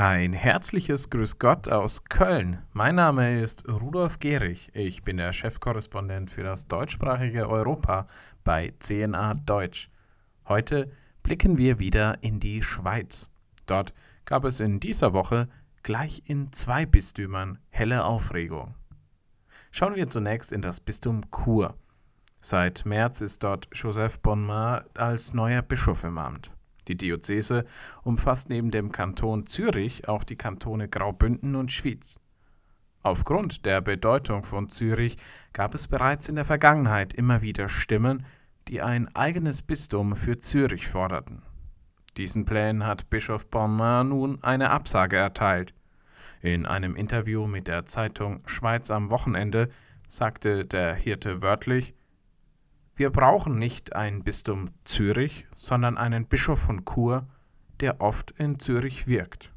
Ein herzliches Grüß Gott aus Köln. Mein Name ist Rudolf Gehrig. Ich bin der Chefkorrespondent für das deutschsprachige Europa bei CNA Deutsch. Heute blicken wir wieder in die Schweiz. Dort gab es in dieser Woche gleich in zwei Bistümern helle Aufregung. Schauen wir zunächst in das Bistum Chur. Seit März ist dort Joseph Bonmar als neuer Bischof im Amt. Die Diözese umfasst neben dem Kanton Zürich auch die Kantone Graubünden und Schwyz. Aufgrund der Bedeutung von Zürich gab es bereits in der Vergangenheit immer wieder Stimmen, die ein eigenes Bistum für Zürich forderten. Diesen Plänen hat Bischof Bonmain nun eine Absage erteilt. In einem Interview mit der Zeitung Schweiz am Wochenende sagte der Hirte wörtlich, wir brauchen nicht ein Bistum Zürich, sondern einen Bischof von Chur, der oft in Zürich wirkt.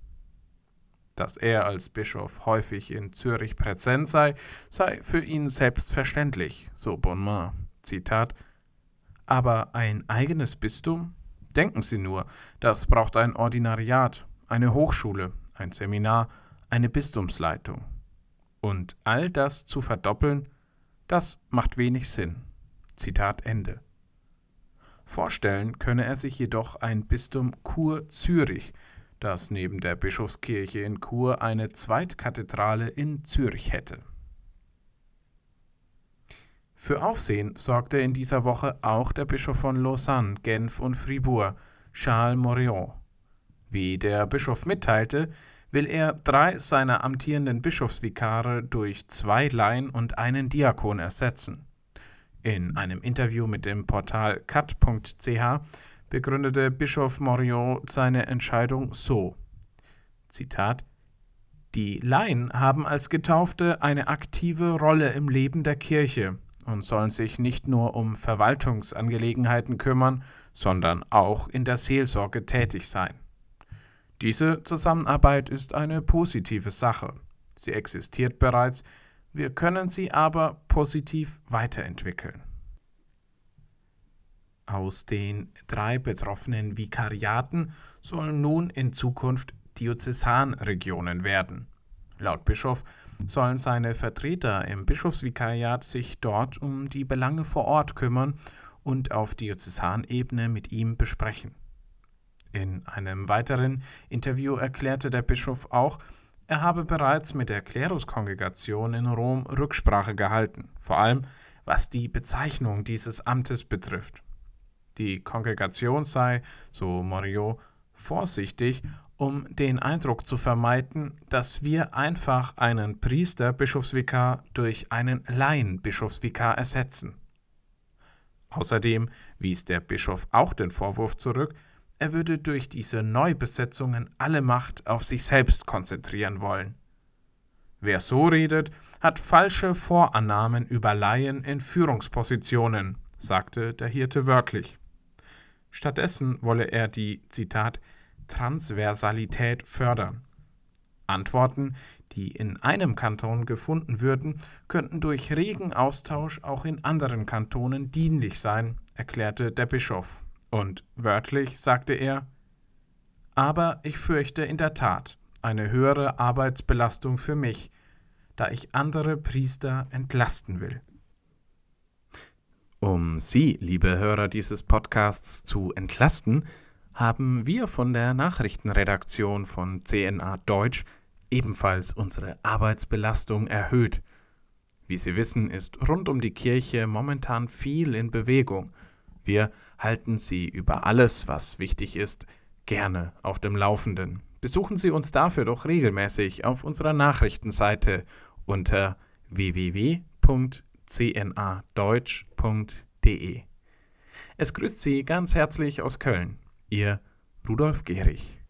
Dass er als Bischof häufig in Zürich präsent sei, sei für ihn selbstverständlich, so Bonmar. Zitat Aber ein eigenes Bistum? Denken Sie nur, das braucht ein Ordinariat, eine Hochschule, ein Seminar, eine Bistumsleitung. Und all das zu verdoppeln, das macht wenig Sinn. Zitat Ende. Vorstellen könne er sich jedoch ein Bistum Chur Zürich, das neben der Bischofskirche in Chur eine Zweitkathedrale in Zürich hätte. Für Aufsehen sorgte in dieser Woche auch der Bischof von Lausanne, Genf und Fribourg, Charles Morion. Wie der Bischof mitteilte, will er drei seiner amtierenden Bischofsvikare durch zwei Laien und einen Diakon ersetzen. In einem Interview mit dem Portal cat.ch begründete Bischof Morion seine Entscheidung so: Zitat Die Laien haben als Getaufte eine aktive Rolle im Leben der Kirche und sollen sich nicht nur um Verwaltungsangelegenheiten kümmern, sondern auch in der Seelsorge tätig sein. Diese Zusammenarbeit ist eine positive Sache. Sie existiert bereits, wir können sie aber positiv weiterentwickeln. Aus den drei betroffenen Vikariaten sollen nun in Zukunft Diözesanregionen werden. Laut Bischof sollen seine Vertreter im Bischofsvikariat sich dort um die Belange vor Ort kümmern und auf Diözesanebene mit ihm besprechen. In einem weiteren Interview erklärte der Bischof auch, er habe bereits mit der Kleruskongregation in Rom Rücksprache gehalten, vor allem was die Bezeichnung dieses Amtes betrifft. Die Kongregation sei, so Morio, vorsichtig, um den Eindruck zu vermeiden, dass wir einfach einen Priester-Bischofsvikar durch einen Laien-Bischofsvikar ersetzen. Außerdem wies der Bischof auch den Vorwurf zurück, er würde durch diese Neubesetzungen alle Macht auf sich selbst konzentrieren wollen. Wer so redet, hat falsche Vorannahmen über Laien in Führungspositionen, sagte der Hirte wörtlich. Stattdessen wolle er die, Zitat, Transversalität fördern. Antworten, die in einem Kanton gefunden würden, könnten durch regen Austausch auch in anderen Kantonen dienlich sein, erklärte der Bischof. Und wörtlich sagte er, aber ich fürchte in der Tat eine höhere Arbeitsbelastung für mich, da ich andere Priester entlasten will. Um Sie, liebe Hörer dieses Podcasts, zu entlasten, haben wir von der Nachrichtenredaktion von CNA Deutsch ebenfalls unsere Arbeitsbelastung erhöht. Wie Sie wissen, ist rund um die Kirche momentan viel in Bewegung – wir halten Sie über alles, was wichtig ist, gerne auf dem Laufenden. Besuchen Sie uns dafür doch regelmäßig auf unserer Nachrichtenseite unter www.cnadeutsch.de. Es grüßt Sie ganz herzlich aus Köln, Ihr Rudolf Gehrig.